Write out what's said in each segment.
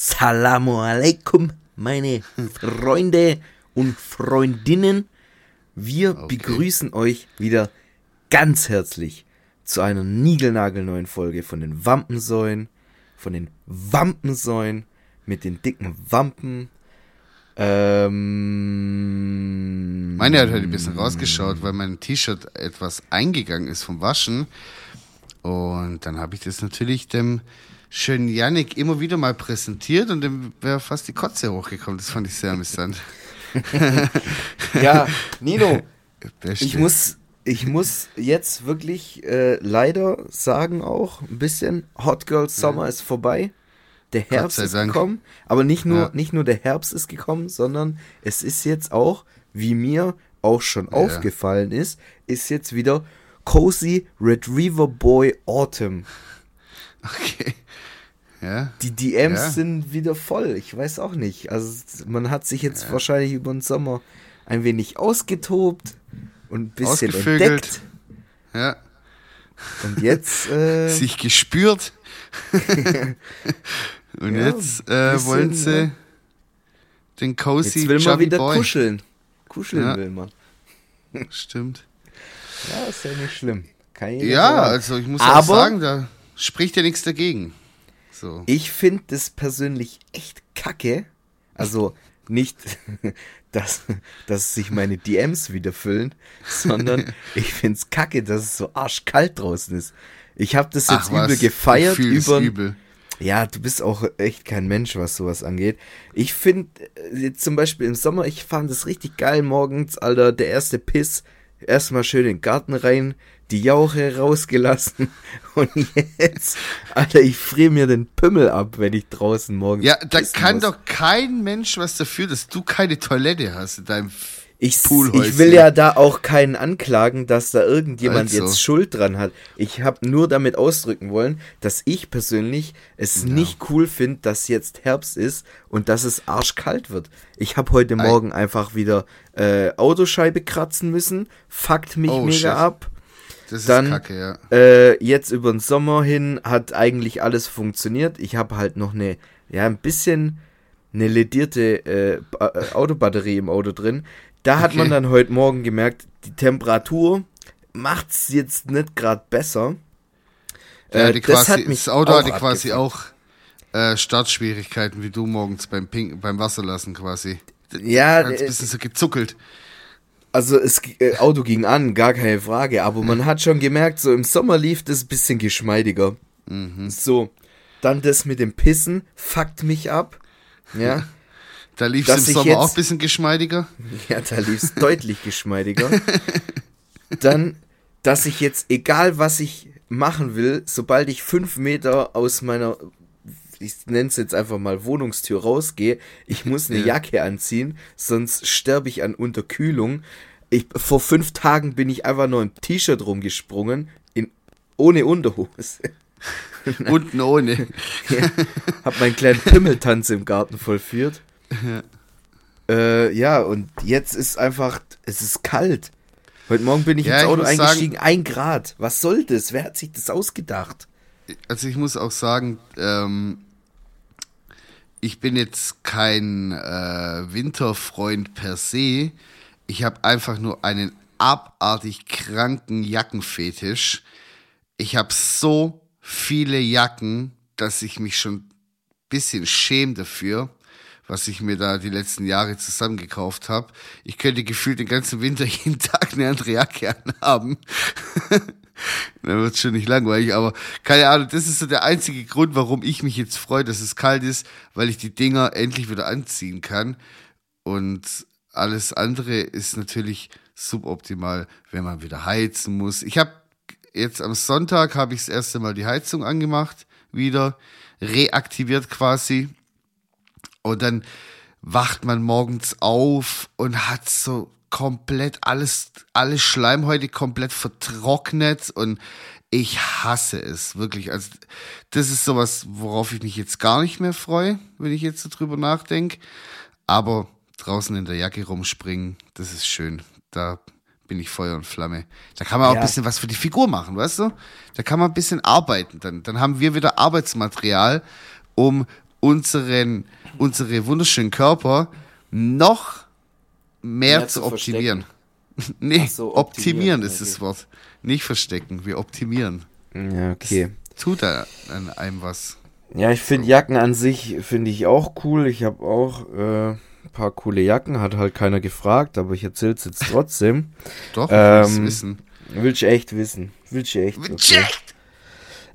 Salamu alaikum, meine Freunde und Freundinnen. Wir Okay. begrüßen euch wieder ganz herzlich zu einer niegelnagelneuen Folge von den Wampensäulen, von den Wampensäulen mit den dicken Wampen. Ähm, Meine hat heute ein bisschen rausgeschaut, weil mein T-Shirt etwas eingegangen ist vom Waschen. Und dann habe ich das natürlich dem schönen Yannick immer wieder mal präsentiert und dem wäre fast die Kotze hochgekommen. Das fand ich sehr amüsant. ja, Nino, Beste. Ich muss, ich muss jetzt wirklich äh, leider sagen auch ein bisschen, Hot Girl Summer ist vorbei. Der Herbst ist Dank. gekommen, aber nicht nur, Ja. nicht nur der Herbst ist gekommen, sondern es ist jetzt auch, wie mir auch schon aufgefallen ist, ist jetzt wieder Cozy Retriever Boy Autumn. Okay. Ja. Die DMs Ja. sind wieder voll. Ich weiß auch nicht. Also man hat sich jetzt wahrscheinlich über den Sommer ein wenig ausgetobt und ein bisschen entdeckt. Ja. Und jetzt äh, Sich gespürt. und Ja, jetzt äh, bisschen, wollen sie ja. den Cozy jetzt will man Chubby wieder Boy. kuscheln. Kuscheln Ja. will man. Stimmt. Ja, ist ja nicht schlimm. Ja, sagen. also ich muss Aber- auch sagen, da spricht ja nichts dagegen. So. Ich finde das persönlich echt kacke. Also nicht, dass, dass sich meine DMs wieder füllen, sondern ich finde es kacke, dass es so arschkalt draußen ist. Ich habe das jetzt Ach was, übel gefeiert ich fühl das über. übel. Ja, du bist auch echt kein Mensch, was sowas angeht. Ich finde, jetzt zum Beispiel im Sommer, ich fand es richtig geil morgens, Alter, der erste Piss, erstmal schön in den Garten rein, die Jauche rausgelassen und jetzt, Alter, ich friere mir den Pimmel ab, wenn ich draußen morgens Ja, da kann muss. doch kein Mensch was dafür, dass du keine Toilette hast in deinem Ich, ich will ja da auch keinen anklagen, dass da irgendjemand Also. jetzt Schuld dran hat. Ich habe nur damit ausdrücken wollen, dass ich persönlich es nicht cool finde, dass jetzt Herbst ist und dass es arschkalt wird. Ich habe heute. Morgen einfach wieder äh, Autoscheibe kratzen müssen, fuckt mich Oh, mega shit. ab. Das Dann- ist kacke, ja. Äh, jetzt über den Sommer hin hat eigentlich alles funktioniert. Ich habe halt noch eine, ja, ein bisschen eine ledierte äh, äh, Autobatterie im Auto drin. Da hat Okay. man dann heute Morgen gemerkt, die Temperatur macht's jetzt nicht gerade besser. ja Äh, das quasi, hat mich das Auto hatte quasi auch äh, Startschwierigkeiten, wie du morgens beim Pink, beim Wasserlassen quasi. Ja, Ganz äh, bisschen so gezuckelt. Also das äh, Auto ging an, gar keine Frage, aber man hat schon gemerkt, so im Sommer lief das ein bisschen geschmeidiger. Mhm. So, dann das mit dem Pissen fuckt mich ab. Ja, Da lief es im Sommer jetzt- auch ein bisschen geschmeidiger. ja, da lief es deutlich geschmeidiger. Dann, dass ich jetzt, egal was ich machen will, sobald ich fünf Meter aus meiner, ich nenne es jetzt einfach mal Wohnungstür rausgehe, ich muss eine Ja. Jacke anziehen, sonst sterbe ich an Unterkühlung. Ich, vor fünf Tagen bin ich einfach nur im T-Shirt rumgesprungen, in, ohne Unterhose. Unten ohne. Ja, hab meinen kleinen Pimmeltanz im Garten vollführt. Äh, ja, und jetzt ist einfach, es ist kalt. Heute Morgen bin ich Ja, ins Auto eingestiegen, ein Grad. Was soll das? Wer hat sich das ausgedacht? Also ich muss auch sagen, ähm, ich bin jetzt kein äh, Winterfreund per se. Ich habe einfach nur einen abartig kranken Jackenfetisch. Ich habe so viele Jacken, dass ich mich schon ein bisschen schäme dafür, was ich mir da die letzten Jahre zusammengekauft habe. Ich könnte gefühlt den ganzen Winter jeden Tag eine andere Jacke anhaben. Dann wird schon nicht langweilig, aber keine Ahnung, das ist so der einzige Grund, warum ich mich jetzt freue, dass es kalt ist, weil ich die Dinger endlich wieder anziehen kann. Und alles andere ist natürlich suboptimal, wenn man wieder heizen muss. Ich habe jetzt am Sonntag habe ich das erste Mal die Heizung angemacht, wieder reaktiviert quasi. Und dann wacht man morgens auf und hat so komplett alles, alle Schleimhäute komplett vertrocknet und ich hasse es, wirklich. Also, das ist sowas, worauf ich mich jetzt gar nicht mehr freue, wenn ich jetzt so drüber nachdenke. Aber draußen in der Jacke rumspringen, das ist schön. Da bin ich Feuer und Flamme. Da kann man auch Ja. ein bisschen was für die Figur machen, weißt du? Da kann man ein bisschen arbeiten. Dann, dann haben wir wieder Arbeitsmaterial, um unseren, unsere wunderschönen Körper noch mehr, Mehr zu zu optimieren. nee, Ach so, optimieren optimieren, ist okay. das Wort. Nicht verstecken, wir optimieren. Ja, okay. Tut da an einem was. Ja, ich finde Jacken an sich, finde ich auch cool. Ich habe auch äh, ein paar coole Jacken, hat halt keiner gefragt, aber ich erzähl's jetzt trotzdem. Doch, Ähm, ähm, wissen. Will ich echt wissen. Will ich echt. Okay. Check!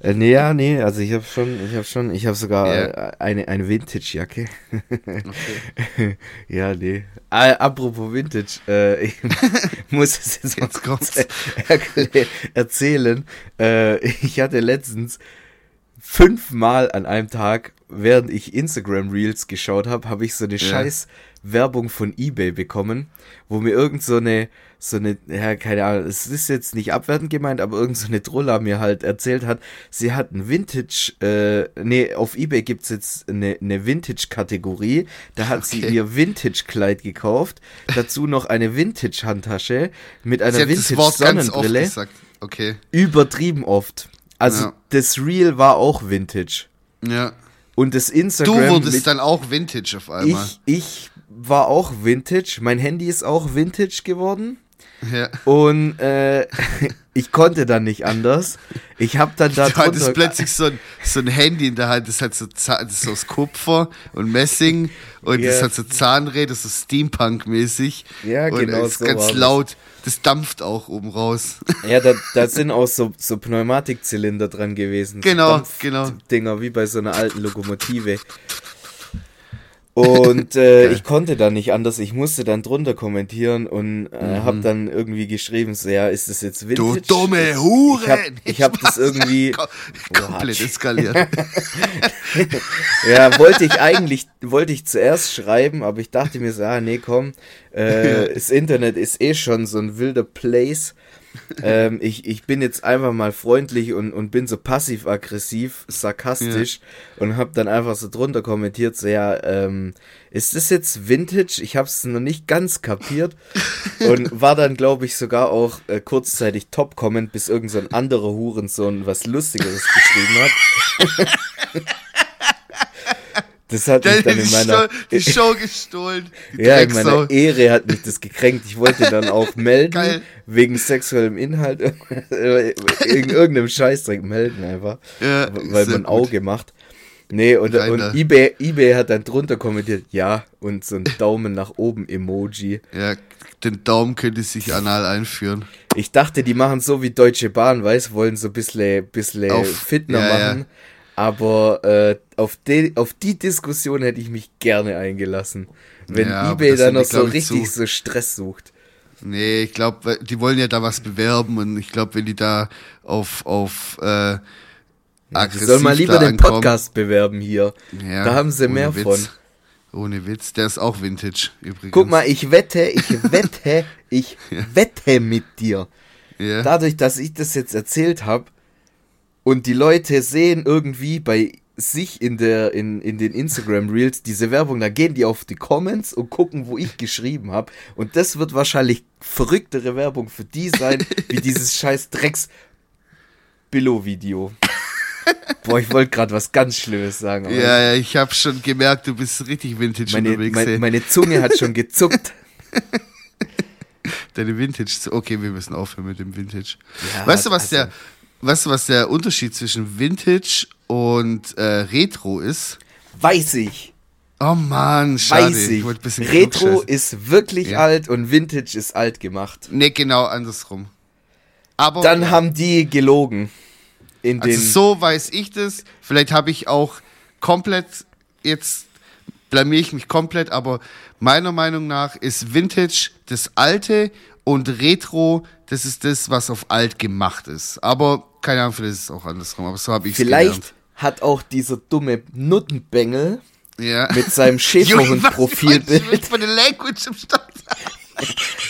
Äh, nee, ja, nee, also ich habe schon, ich habe schon, ich habe sogar äh, eine, eine Vintage-Jacke. Okay. ja, nee. Ah, apropos Vintage, äh, ich muss es jetzt mal Jetzt kurz erzählen. Äh, ich hatte letztens fünfmal an einem Tag, während ich Instagram Reels geschaut habe, habe ich so eine Ja. scheiß Werbung von eBay bekommen, wo mir irgend so eine, so eine, ja, keine Ahnung, es ist jetzt nicht abwertend gemeint, aber irgend so eine Drulla mir halt erzählt hat, sie hat ein Vintage, äh, nee, auf eBay gibt's jetzt eine, eine Vintage-Kategorie, da hat sie Okay. ihr Vintage-Kleid gekauft, dazu noch eine Vintage-Handtasche mit einer Sie Vintage-Sonnenbrille. Okay. übertrieben oft. Also Ja. das Reel war auch Vintage. Ja. Und das Du Instagram wurdest mit dann auch Vintage auf einmal. ich, ich war auch Vintage. Mein Handy ist auch Vintage geworden. ja. Und äh, ich konnte dann nicht anders. Ich habe dann da Du hattest plötzlich so ein, so ein Handy in der Hand, das hat so, Za- das ist aus Kupfer und Messing und Ja. das hat so Zahnräder, so Steampunk-mäßig. Ja, und genau ist so ganz das. laut. Das dampft auch oben raus. Ja, da, da sind auch so, so Pneumatikzylinder dran gewesen. Genau, so genau. Dinger, wie bei so einer alten Lokomotive. Und äh, ich konnte dann nicht anders. Ich musste dann drunter kommentieren und äh, hab dann irgendwie geschrieben, so, ja, ist das jetzt Mhm. Du Vintage? dumme Hure! Ich hab, ich hab das irgendwie... Kom komplett What? eskaliert. Ja, wollte ich eigentlich, wollte ich zuerst schreiben, aber ich dachte mir so, ah, nee, komm, äh, das Internet ist eh schon so ein wilder Place. Ähm, ich, ich bin jetzt einfach mal freundlich und, und bin so passiv-aggressiv, sarkastisch und hab dann einfach so drunter kommentiert, so, ja, ähm, ist das jetzt Vintage? Ich hab's noch nicht ganz kapiert und war dann, glaube ich, sogar auch äh, kurzzeitig Top-Comment, bis irgend so ein anderer Hurensohn was Lustigeres geschrieben hat. Das hat mich dann in meiner, Show, die Show gestohlen. Die ja, in meiner Ehre hat mich das gekränkt. Ich wollte dann auch melden, Geil. wegen sexuellem Inhalt, wegen irgendeinem Scheißdreck melden einfach, Ja, weil man gut. Auge macht. Nee, und, und eBay, eBay hat dann drunter kommentiert, ja, und so ein Daumen nach oben Emoji. Ja, den Daumen könnte sich anal einführen. Ich dachte, die machen so wie Deutsche Bahn, weiß, wollen so ein bisschen, bisschen Auf- fitner ja, ja. Aber äh, auf, die, auf die Diskussion hätte ich mich gerne eingelassen. Wenn Ja, eBay dann noch so richtig so Stress sucht. Nee, ich glaube, die wollen ja da was bewerben und ich glaube, wenn die da auf, auf äh, Die aggressiv sollen mal lieber den ankommen- Podcast bewerben hier. Ja, da haben sie mehr Witz. von. Ohne Witz, der ist auch Vintage übrigens. Guck mal, ich wette, ich wette, ich wette mit dir. Ja. Dadurch, dass ich das jetzt erzählt habe und die Leute sehen irgendwie bei sich in der in, in den Instagram Reels diese Werbung, da gehen die auf die Comments und gucken, wo ich geschrieben habe und das wird wahrscheinlich verrücktere Werbung für die sein, wie dieses scheiß Drecks Billo Video. Boah, ich wollte gerade was ganz Schlimmes sagen. ja, ja, ich habe schon gemerkt, du bist richtig Vintage meine, unterwegs. meine, ey. meine Zunge hat schon gezuckt. Deine Vintage. Okay, wir müssen aufhören mit dem Vintage. Ja, weißt du, was also- der, weißt du, was der Unterschied zwischen Vintage und äh, Retro ist? Weiß ich. Oh Mann, schade. Weiß ich. bisschen Retro ist wirklich Ja. alt und Vintage ist alt gemacht. Nee, genau andersrum. Aber Dann ja. haben die gelogen. Also so weiß ich das. Vielleicht habe ich auch komplett, jetzt blamier ich mich komplett, aber meiner Meinung nach ist Vintage das Alte und Retro, das ist das, was auf alt gemacht ist. Aber keine Ahnung, vielleicht ist es auch andersrum, aber so habe ich es vielleicht hat auch dieser dumme Nuttenbengel ja. mit seinem Schäferhund-Profilbild. Von der Language im Start.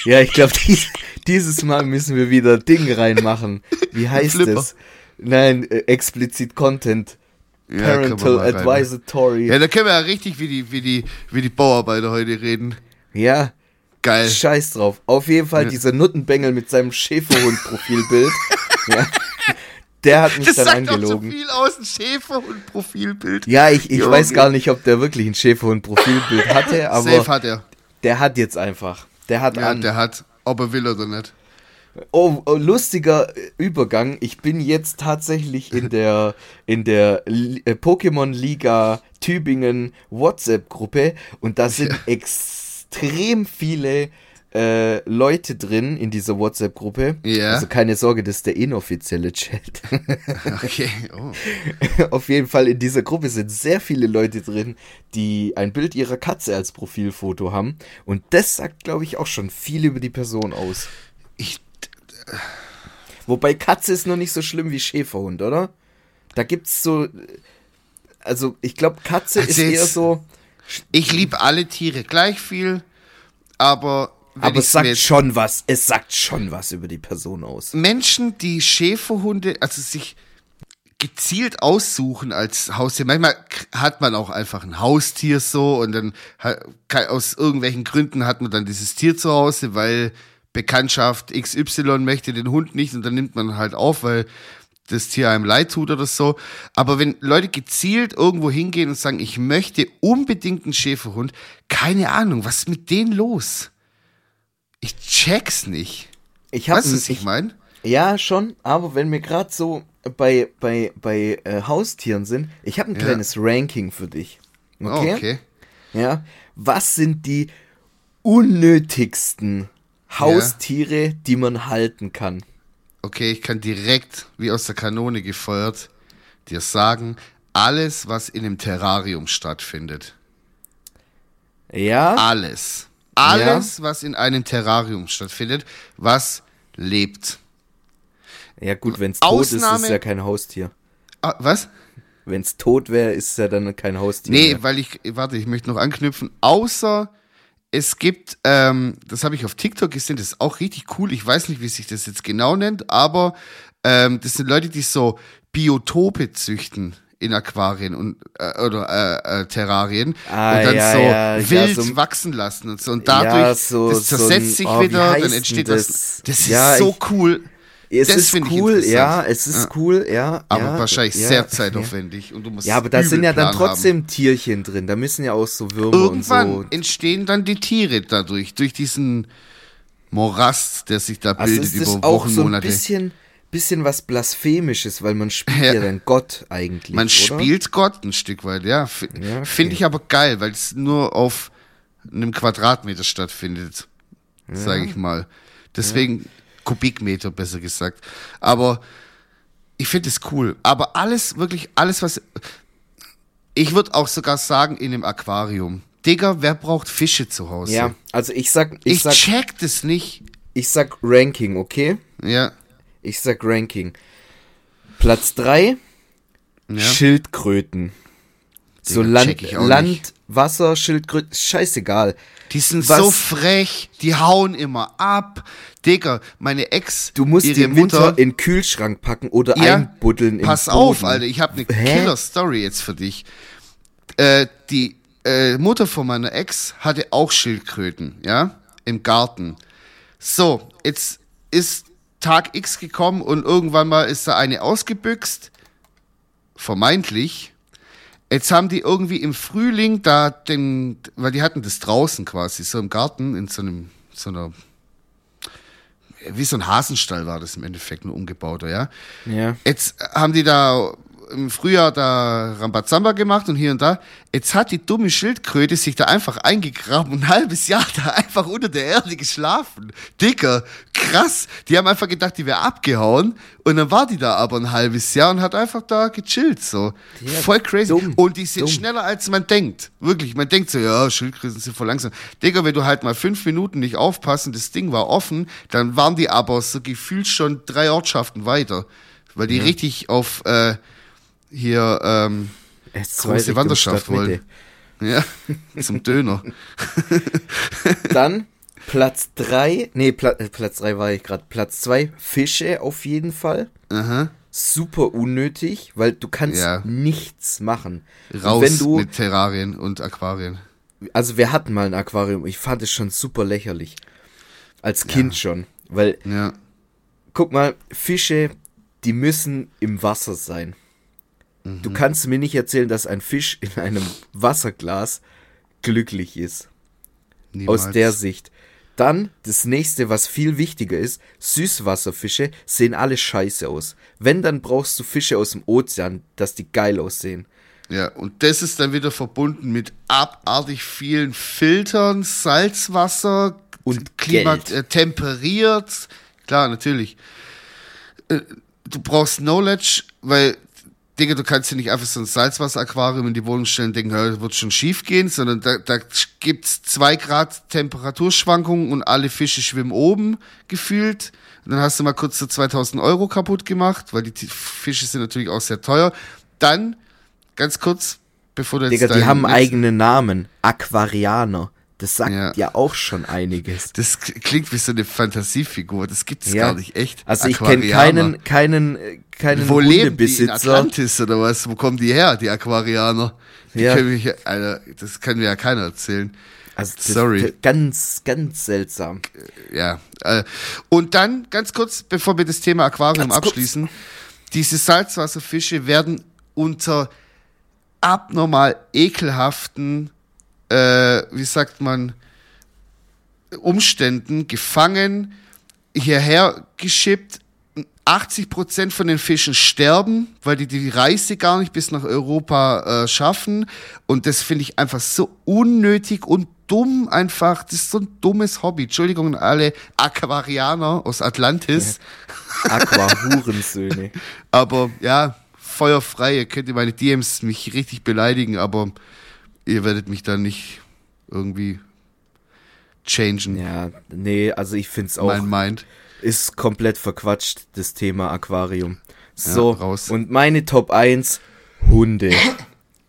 Ja, ich glaube, dies, dieses Mal müssen wir wieder Ding reinmachen. Wie heißt es? Nein, äh, explicit Content. Ja, Parental. Advisory. Ja, da können wir ja richtig wie die, wie die, wie die Bauarbeiter heute reden. Ja, Geil. scheiß drauf. Auf jeden Fall Ja. dieser Nuttenbengel mit seinem Schäferhund-Profilbild. ja. Der hat mich das dann sagt doch angelogen. so viel aus, ein Schäferhund-Profilbild. Ja, ich, ich Junge. weiß gar nicht, ob der wirklich ein Schäferhund-Profilbild hatte, aber Safe hat er. der hat jetzt einfach. Der hat Ja, an. der hat, ob er will oder nicht. Oh, oh, lustiger Übergang. Ich bin jetzt tatsächlich in der in der äh, Pokémon Liga Tübingen WhatsApp Gruppe und da sind extrem viele äh, Leute drin in dieser WhatsApp Gruppe. Ja. Also keine Sorge, das ist der inoffizielle Chat. Okay, oh. Auf jeden Fall in dieser Gruppe sind sehr viele Leute drin, die ein Bild ihrer Katze als Profilfoto haben und das sagt, glaube ich, auch schon viel über die Person aus. Ich, Wobei Katze ist noch nicht so schlimm wie Schäferhund, oder? Da gibt's so. Also, ich glaube, Katze Also ist eher so. ich liebe alle Tiere gleich viel, aber Aber es sagt schon was. Es sagt schon was über die Person aus. Menschen, die Schäferhunde, also sich gezielt aussuchen als Haustier. Manchmal hat man auch einfach ein Haustier so und dann aus irgendwelchen Gründen hat man dann dieses Tier zu Hause, weil Bekanntschaft XY möchte den Hund nicht und dann nimmt man halt auf, weil das Tier einem leid tut oder so. Aber wenn Leute gezielt irgendwo hingehen und sagen, ich möchte unbedingt einen Schäferhund, keine Ahnung, was ist mit denen los? Ich check's nicht. Ich habe Weißt du, was ich meine? Ja, schon, aber wenn wir gerade so bei, bei, bei äh, Haustieren sind, ich habe ein Ja. kleines Ranking für dich. Oh, Okay? okay. Ja. Was sind die unnötigsten Haustiere, die man halten kann? Okay, ich kann direkt, wie aus der Kanone gefeuert, dir sagen, alles, was in einem Terrarium stattfindet. Ja. Alles. Alles, was in einem Terrarium stattfindet, was lebt. Ja, gut, wenn es tot ist, ist es ja kein Haustier. Ah, was? Wenn es tot wäre, ist es ja dann kein Haustier. Nee, mehr. weil ich, warte, ich möchte noch anknüpfen. Außer es gibt, ähm, das habe ich auf TikTok gesehen, das ist auch richtig cool. Ich weiß nicht, wie sich das jetzt genau nennt, aber ähm, das sind Leute, die so Biotope züchten in Aquarien und äh, oder äh, äh, Terrarien Ah, und dann ja, so ja, ja, wild so- wachsen lassen und so und dadurch Ja, so- das so zersetzt ein- sich oh, wie wieder, dann entsteht das? das. Das ist Ja, so ich- cool. es das ist cool, ja, es ist cool, ja. Aber ja, wahrscheinlich ja, sehr zeitaufwendig und du musst Ja, aber da sind ja dann Plan haben. trotzdem Tierchen drin. Da müssen ja auch so Würmer Irgendwann und so. entstehen dann die Tiere dadurch, durch diesen Morast, der sich da Also bildet ist das über auch Wochen, so ein Monate. bisschen, bisschen was Blasphemisches, weil man spielt Ja. ja, dann Gott eigentlich. Man oder? spielt Gott ein Stück weit, ja. F Ja, okay. Finde ich aber geil, weil es nur auf einem Quadratmeter stattfindet, sage ich mal. Deswegen Kubikmeter, besser gesagt. Aber ich finde es cool. Aber alles, wirklich alles, was. Ich würde auch sogar sagen, in einem Aquarium. Digga, wer braucht Fische zu Hause? Ja, also ich sag, ich, Ich, sag, check das nicht. ich sag Ranking, okay? Ja. Ich sag Ranking. Platz 3, ja. Schildkröten. So Digga, Land, Land. Wasser, Schildkröten, scheißegal. Die sind Was- so frech, die hauen immer ab. Digga, meine Ex, Du musst ihre die im Winter Mutter, in den Kühlschrank packen oder Ja, einbuddeln pass auf, Alter, ich habe eine Hä? Killer-Story jetzt für dich. Äh, die äh, Mutter von meiner Ex hatte auch Schildkröten, ja, im Garten. So, jetzt ist Tag X gekommen und irgendwann mal ist da eine ausgebüxt, vermeintlich. Jetzt haben die irgendwie im Frühling da den, weil die hatten das draußen quasi, so im Garten, in so einem, so einer, wie so ein Hasenstall war das im Endeffekt, nur umgebauter, ja. Ja. Jetzt haben die da im Frühjahr da Rambazamba gemacht und hier und da. Jetzt hat die dumme Schildkröte sich da einfach eingegraben und ein halbes Jahr da einfach unter der Erde geschlafen. Dicker, krass. Die haben einfach gedacht, die wäre abgehauen und dann war die da aber ein halbes Jahr und hat einfach da gechillt, so. Ja, voll crazy. dumm, und die sind dumm. schneller als man denkt. Wirklich, man denkt so, ja, Schildkröten sind voll langsam. Digga, wenn du halt mal fünf Minuten nicht aufpassen, das Ding war offen, dann waren die aber so gefühlt schon drei Ortschaften weiter. Weil die richtig auf äh, hier ähm, S2 große Wanderschaft wollen. Ja, zum Döner. Dann Platz 3, nee, Pla äh, Platz 3 war ich gerade. Platz 2, Fische auf jeden Fall. Aha. Super unnötig, weil du kannst Ja. nichts machen. Raus du, mit Terrarien und Aquarien. also wir hatten mal ein Aquarium, ich fand es schon super lächerlich. Als Kind schon. Weil, Ja. guck mal, Fische, die müssen im Wasser sein. Du kannst mir nicht erzählen, dass ein Fisch in einem Wasserglas glücklich ist. Niemals. Aus der Sicht. Dann das nächste, was viel wichtiger ist, Süßwasserfische sehen alle scheiße aus. Wenn, dann brauchst du Fische aus dem Ozean, dass die geil aussehen. Ja, und das ist dann wieder verbunden mit abartig vielen Filtern, Salzwasser Und Klima Geld. äh, temperiert. Klar, natürlich. Äh, Du brauchst Knowledge, weil, Digga, du kannst ja nicht einfach so ein Salzwasseraquarium in die Wohnung stellen und denken, das wird schon schief gehen, sondern da, da gibt's zwei Grad Temperaturschwankungen und alle Fische schwimmen oben gefühlt. Und dann hast du mal kurz so 2000 Euro kaputt gemacht, weil die Fische sind natürlich auch sehr teuer. Dann, ganz kurz, bevor du jetzt Digga, die haben eigenen Namen. Aquarianer. Das sagt Ja. ja, auch schon einiges. Das klingt wie so eine Fantasiefigur, das gibt's Ja. gar nicht echt. Also ich kenne keinen, keinen, äh, keinen Wo leben die? In. Atlantis oder was? Wo kommen die her, die Aquarianer? Die Ja. können mich, Alter, das kann mir ja keiner erzählen. Also Sorry. Ganz, ganz seltsam. Ja. Äh, und dann, ganz kurz, bevor wir das Thema Aquarium Ganz kurz. abschließen, diese Salzwasserfische werden unter abnormal ekelhaften, äh, wie sagt man, Umständen gefangen, hierher geschippt. 80% von den Fischen sterben, weil die die Reise gar nicht bis nach Europa äh, schaffen. Und das finde ich einfach so unnötig und dumm einfach. Das ist so ein dummes Hobby. Entschuldigung an alle Aquarianer aus Atlantis. Aquahurensöhne. Aber ja, feuerfrei. Ihr könnt in meine DMs mich richtig beleidigen, aber ihr werdet mich dann nicht irgendwie changen. Ja, nee, also ich find's auch, mein Mind. ist komplett verquatscht, das Thema Aquarium. So, raus. und meine Top 1, Hunde.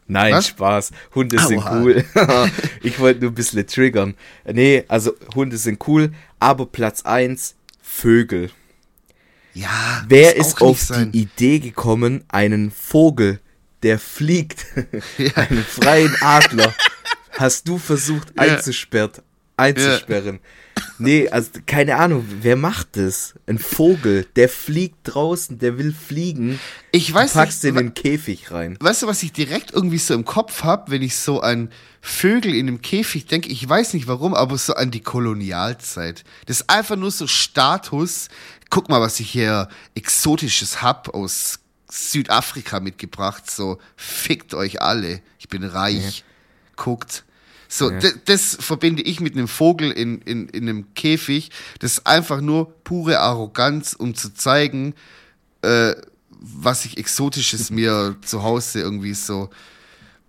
Nein, Was? Spaß. Hunde sind Aua. cool. ich wollte nur ein bisschen triggern. Nee, also Hunde sind cool, aber Platz 1, Vögel. Ja, Wer ist auf sein. die Idee gekommen, einen Vogel, der fliegt, einen freien Adler, hast du versucht einzusperren, einzusperren? Nee, also keine Ahnung, wer macht das? Ein Vogel, der fliegt draußen, der will fliegen. Ich weiß du packst nicht, den in den Käfig rein. Weißt du, was ich direkt irgendwie so im Kopf habe, wenn ich so an Vögel in einem Käfig denke? Ich weiß nicht warum, aber so an die Kolonialzeit. Das ist einfach nur so Status. Guck mal, was ich hier Exotisches hab aus Südafrika mitgebracht. So, fickt euch alle. Ich bin reich. Guckt. So, Ja. das verbinde ich mit einem Vogel in, in, in einem Käfig. Das ist einfach nur pure Arroganz, um zu zeigen, äh, was ich Exotisches mir zu Hause irgendwie so.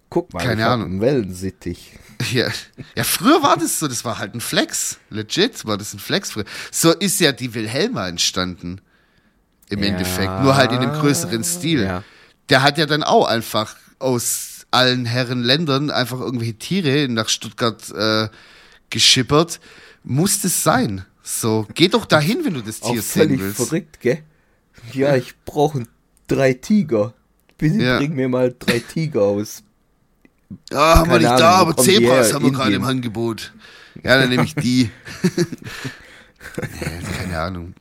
Guck mal, Keine ich Ahnung. einen Wellensittich. Ja, ja, früher war das so, das war halt ein Flex. Legit war das ein Flex früher. So ist ja die Wilhelma entstanden. Im Ja. Endeffekt. Nur halt in einem größeren Stil. Ja. Der hat ja dann auch einfach aus allen Herren Ländern einfach irgendwelche Tiere nach Stuttgart äh, geschippert. Muss das sein? So, geh doch dahin, wenn du das Auch Tier sehen völlig willst. verrückt, gell? Ja, ich brauche drei Tiger. Bitte Ja. bring mir mal drei Tiger aus. Ah, haben wir nicht Ahnung, da, aber Zebras haben wir gerade im. Angebot. Ja, dann nehme ich die. Nee, Keine Ahnung.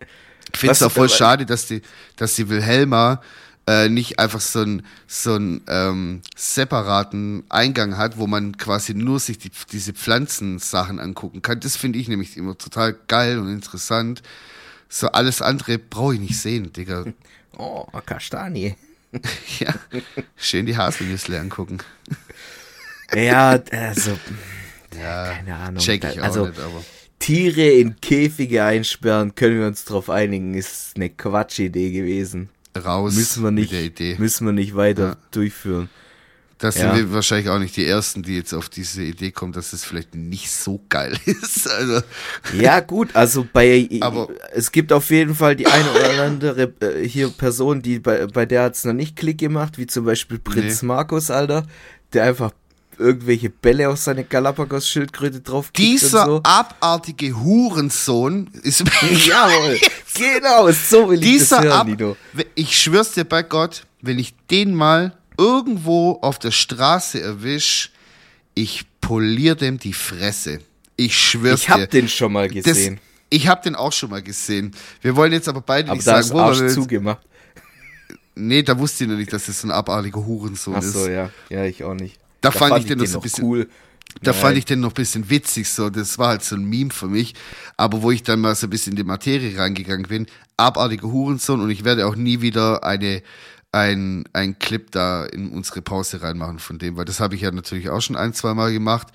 Ich finde es auch voll schade, dass die, dass die Wilhelma äh, nicht einfach so einen so einen, ähm, separaten Eingang hat, wo man quasi nur sich die, diese Pflanzensachen angucken kann. Das finde ich nämlich immer total geil und interessant. So alles andere brauche ich nicht sehen, Digga. Oh, Kastanie. Ja, schön die Haselnüsse angucken. Ja, also, Ja, keine Ahnung. check ich auch also, nicht, aber. Tiere in Käfige einsperren, können wir uns drauf einigen, ist eine Quatschidee gewesen. Raus Müssen wir nicht, mit der Idee. müssen wir nicht weiter Ja. durchführen. Da sind Ja. wir wahrscheinlich auch nicht die Ersten, die jetzt auf diese Idee kommen, dass es vielleicht nicht so geil ist. Also, Ja, gut, also bei, Aber- es gibt auf jeden Fall die eine oder andere äh, hier Person, die bei, bei der hat's noch nicht Klick gemacht, wie zum Beispiel Prinz Nee. Markus, Alter, der einfach irgendwelche Bälle auf seine Galapagos-Schildkröte drauf dieser und abartige Hurensohn ist. so. Jawohl, genau, so will ich dieser das hören, Nino. Ich schwör's dir bei Gott, wenn ich den mal irgendwo auf der Straße erwisch, ich polier dem die Fresse. Ich schwör's Ich hab dir. den schon mal Das, gesehen, ich hab den auch schon mal gesehen. Wir wollen jetzt aber beide aber nicht sagen, wo, Arsch wir- zugemacht. Nee, da wusste ich noch nicht, dass das so ein abartiger Hurensohn Ach ist. so, ja. Ja, ich auch nicht. Da fand ich den noch so ein bisschen- cool. Da Nein. fand ich den noch ein bisschen witzig, so. Das war halt so ein Meme für mich. Aber wo ich dann mal so ein bisschen in die Materie reingegangen bin, abartiger Hurensohn und ich werde auch nie wieder eine, ein, ein Clip da in unsere Pause reinmachen von dem, weil das habe ich ja natürlich auch schon ein, zwei Mal gemacht.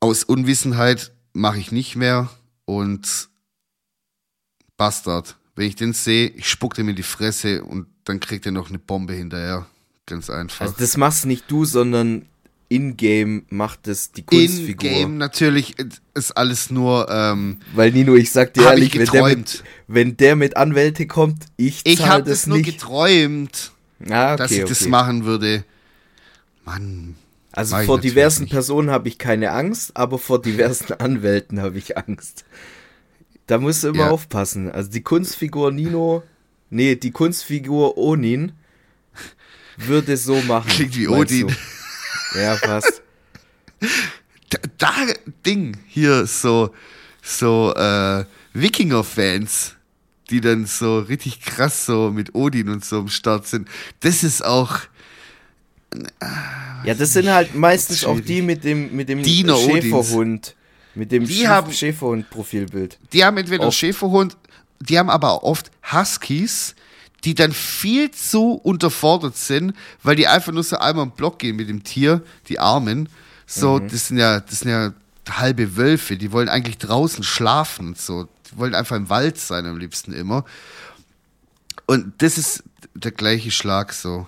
Aus Unwissenheit mache ich nicht mehr und Bastard. Wenn ich den sehe, ich spuck dem in die Fresse und dann kriegt er noch eine Bombe hinterher. Ganz einfach. Also das machst nicht du, sondern in-game macht es die Kunstfigur. In-game natürlich ist alles nur. Ähm, Weil Nino, ich sag dir ehrlich, ich wenn der, mit, geträumt. wenn der mit Anwälte kommt, ich ich zahl habe das das nur nicht. geträumt, ah, okay, dass ich okay. das machen würde. Mann. Also ich vor diversen nicht. Personen habe ich keine Angst, aber vor diversen Anwälten habe ich Angst. Da musst du immer Ja. aufpassen. Also die Kunstfigur Nino, nee, die Kunstfigur Onin würde so machen. Klingt wie Odin. du? Ja, fast. Da, da Ding hier so so äh, Wikinger-Fans, die dann so richtig krass so mit Odin und so am Start sind. Das ist auch Ja, das sind halt meistens auch Schwierig. die mit dem mit dem Diener Odins. Schäferhund, mit dem Die Schäferhund-Profilbild. Die haben entweder Oft. Schäferhund, die haben aber auch oft Huskies, die dann viel zu unterfordert sind, weil die einfach nur so einmal im Block gehen mit dem Tier, die Armen. So, Mhm. das sind ja, das sind ja halbe Wölfe, die wollen eigentlich draußen schlafen und so. Die wollen einfach im Wald sein am liebsten immer. Und das ist der gleiche Schlag so.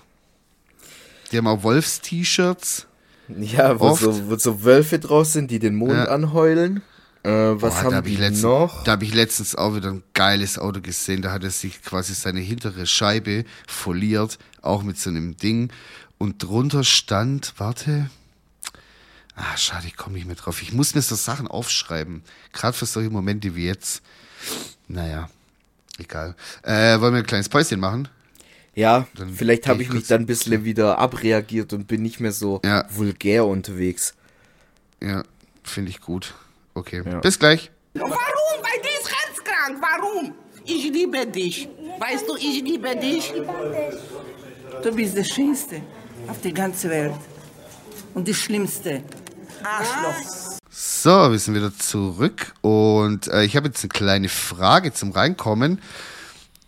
Die haben auch Wolfs-T-Shirts. Ja, wo Oft. so, wo so Wölfe draus sind, die den Mond Ja. anheulen. Äh, was Boah, da haben hab ich die letztens, noch? Da habe ich letztens auch wieder ein geiles Auto gesehen. Da hat er sich quasi seine hintere Scheibe foliert, auch mit so einem Ding. Und drunter stand, warte. Ah, schade, ich komme nicht mehr drauf. Ich muss mir so Sachen aufschreiben. Gerade für solche Momente wie jetzt. Naja, egal. Äh, wollen wir ein kleines Päuschen machen? Ja, Dann vielleicht habe ich ich mich dann ein bisschen wieder abreagiert und bin nicht mehr so Ja. vulgär unterwegs. Ja, finde ich gut. Okay, Ja. bis gleich. Warum? Weil die ist herzkrank. Warum? Ich liebe dich. Weißt du, ich liebe dich. Du bist der Schönste auf der ganzen Welt. Und die Schlimmste. Arschloch. So, wir sind wieder zurück und äh, ich habe jetzt eine kleine Frage zum Reinkommen.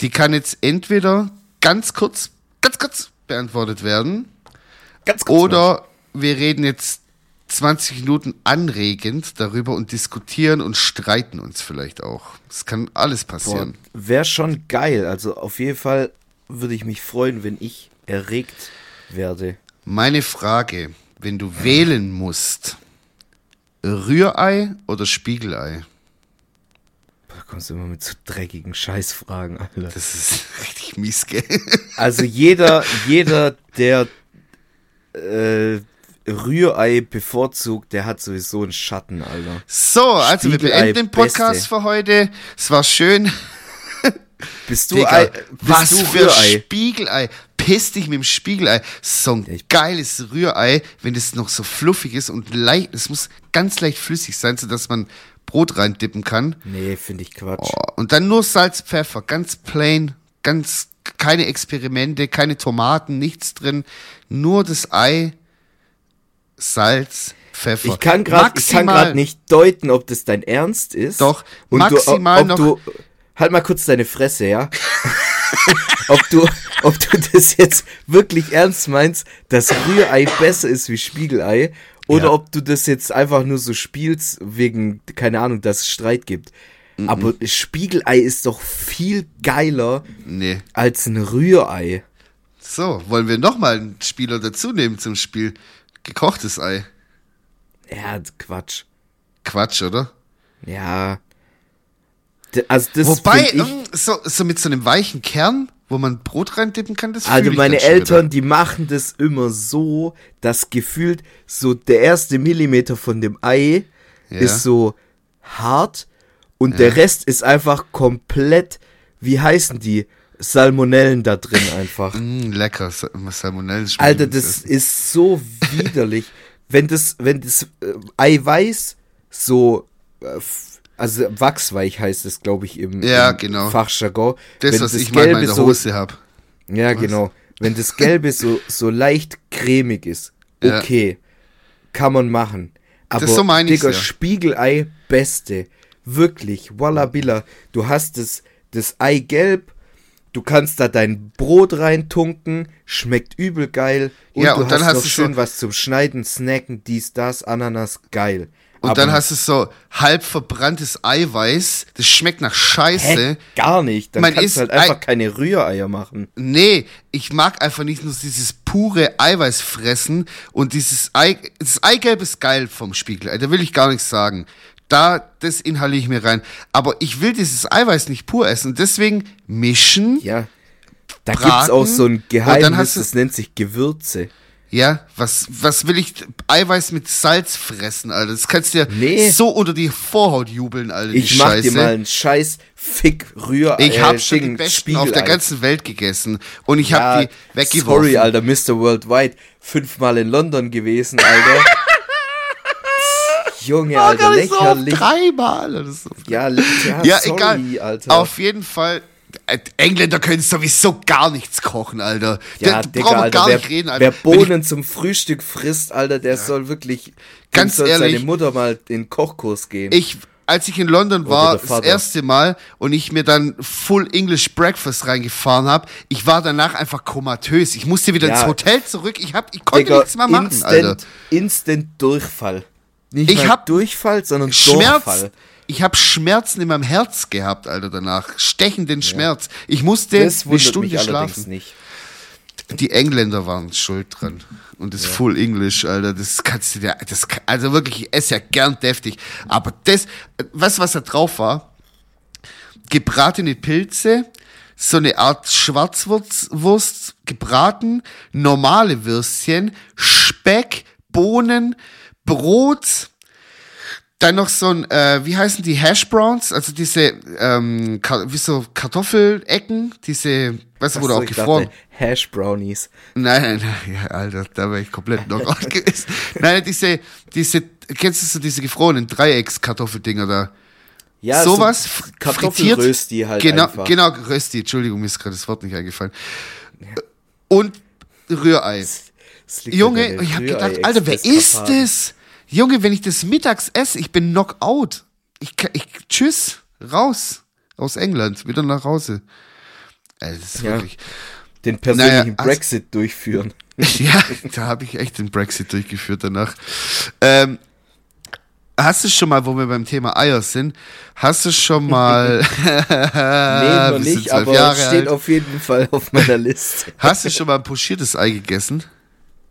Die kann jetzt entweder ganz kurz, ganz kurz beantwortet werden Ganz kurz. oder wir reden jetzt 20 Minuten anregend darüber und diskutieren und streiten uns vielleicht auch. Das kann alles passieren. Wäre schon geil. Also auf jeden Fall würde ich mich freuen, wenn ich erregt werde. Meine Frage, wenn du wählen musst, Rührei oder Spiegelei? Da kommst du immer mit so dreckigen Scheißfragen, Alter. Das ist richtig mies, gell? Also jeder, jeder, der äh, Rührei bevorzugt, der hat sowieso einen Schatten, Alter. So, also wir beenden den Podcast Beste. für heute. Es war schön. Bist du, Digga, Ei, bist was du für Rührei? Spiegelei. Piss dich mit dem Spiegelei. So ein ich- geiles Rührei, wenn es noch so fluffig ist und leicht, es muss ganz leicht flüssig sein, sodass man Brot reindippen kann. Nee, finde ich Quatsch. Oh, und dann nur Salz, Pfeffer, ganz plain, ganz keine Experimente, keine Tomaten, nichts drin, nur das Ei, Salz, Pfeffer. Ich kann gerade nicht deuten, ob das dein Ernst ist. Doch, Und maximal du, ob, noch- ob Du, halt mal kurz deine Fresse, ja? ob, du, ob du das jetzt wirklich ernst meinst, dass Rührei besser ist wie Spiegelei, oder Ja. ob du das jetzt einfach nur so spielst, wegen, keine Ahnung, dass es Streit gibt. Aber Spiegelei ist doch viel geiler Nee. als ein Rührei. So, wollen wir nochmal einen Spieler dazu nehmen zum Spiel? Gekochtes Ei. Ja, Quatsch. Quatsch, oder? Ja. Also das Wobei, ich, so, so mit so einem weichen Kern, wo man Brot reindippen kann, das Also meine Eltern, die machen das immer so, dass gefühlt so der erste Millimeter von dem Ei Ja. ist so hart und der Rest ist einfach komplett, wie heißen die? Salmonellen da drin einfach. Mm, lecker, Sa- Salmonellen schmecken Alter, das das ist so widerlich. Wenn das, wenn das äh, Eiweiß so, äh, also wachsweich heißt es, glaube ich, im, Ja, im genau. Fachjargon. Das, wenn was ich manchmal in der so, Hose hab. Ja, genau. Wenn das Gelbe so, so leicht cremig ist, Ja. okay. Kann man machen. Aber, so meine Digga, ja. Spiegelei, beste. Wirklich, Wallabilla. Du hast das, das Eigelb, du kannst da dein Brot reintunken, schmeckt übel geil. Und Ja, du und dann hast hast du schön so- was zum Schneiden, Snacken, dies, das, Ananas, geil. Und Aber- dann hast du so halb verbranntes Eiweiß. Das schmeckt nach Scheiße. Hä? Gar nicht. Dann Man kannst du halt einfach Ei- keine Rühreier machen. Nee, ich mag einfach nicht nur dieses pure Eiweiß fressen und dieses Ei, das Eigelb ist geil vom Spiegelei, da will ich gar nichts sagen. Da, das inhaliere ich mir rein. Aber ich will dieses Eiweiß nicht pur essen. Deswegen mischen. Ja. Da Braten, gibt's auch so ein Geheimnis, hast du- das nennt sich Gewürze. Ja, was, was will ich Eiweiß mit Salz fressen, Alter? Das kannst du dir Nee. so unter die Vorhaut jubeln, Alter. die Ich mach Scheiße. dir mal einen scheiß Fick Rührei. Ich hab schon die besten auf der ganzen Welt gegessen. Und ich ja, hab die weggeworfen. Sorry, Alter, Mr. Worldwide. Fünfmal in London gewesen, Alter. Junge, Alter, Gar nicht so lächerlich. dreimal so. ja, ja, Ja, sorry, egal. Alter. Auf jeden Fall. äh, Engländer können sowieso gar nichts kochen, Alter. ja, Da Digga, Alter, gar wer, nicht reden, Alter. wer Wenn ich- Bohnen zum Frühstück frisst, Alter, der soll wirklich Ganz soll ehrlich, seine Mutter mal in den Kochkurs gehen. ich, als ich in London war, der das erste Mal und ich mir dann Full English Breakfast reingefahren habe, ich war danach einfach komatös. Ich musste wieder Ja. ins Hotel zurück. Ich hab, ich konnte Digga, nichts mehr machen, instant, Alter. Instant Durchfall. Nicht Ich mal hab Durchfall, sondern Schmerz. Durchfall. Ich habe Schmerzen in meinem Herz gehabt, Alter, danach. Stechenden Schmerz. Ich musste Das eine Stunde schlafen. nicht. Die Engländer waren schuld dran. Und das Full English, Alter, das kannst du dir, das, also wirklich, ich esse ja gern deftig. Aber das, weißt du, was da drauf war? Gebratene Pilze, so eine Art Schwarzwurst, Wurst, gebraten, normale Würstchen, Speck, Bohnen, Brot, dann noch so ein, äh, wie heißen die Hash Browns? Also diese, ähm, wie so Kartoffelecken, diese, weißt du, wo du auch gefroren. dachte, Hash Brownies. Nein, nein, nein, Alter, da wäre ich komplett Knockout gewesen. Nein, diese, diese, kennst du so diese gefrorenen Dreieckskartoffeldinger da? Ja, Sowas, so f- Kartoffelrösti halt genau, einfach. Genau, Rösti, Entschuldigung, mir ist gerade das Wort nicht eingefallen. Und Rührei. Junge, ich habe gedacht, Alter, wer ist das? Junge, wenn ich das mittags esse, ich bin Knockout. Ich, ich, tschüss, raus aus England, wieder nach Hause. Ey, das ist Ja. wirklich. Den persönlichen Naja, also- Brexit durchführen. Ja, da habe ich echt den Brexit durchgeführt danach. Ähm, hast du schon mal, wo wir beim Thema Eier sind, hast du schon mal. nee, noch nicht, aber Jahre steht alt. auf jeden Fall auf meiner Liste. Hast du schon mal ein pochiertes Ei gegessen?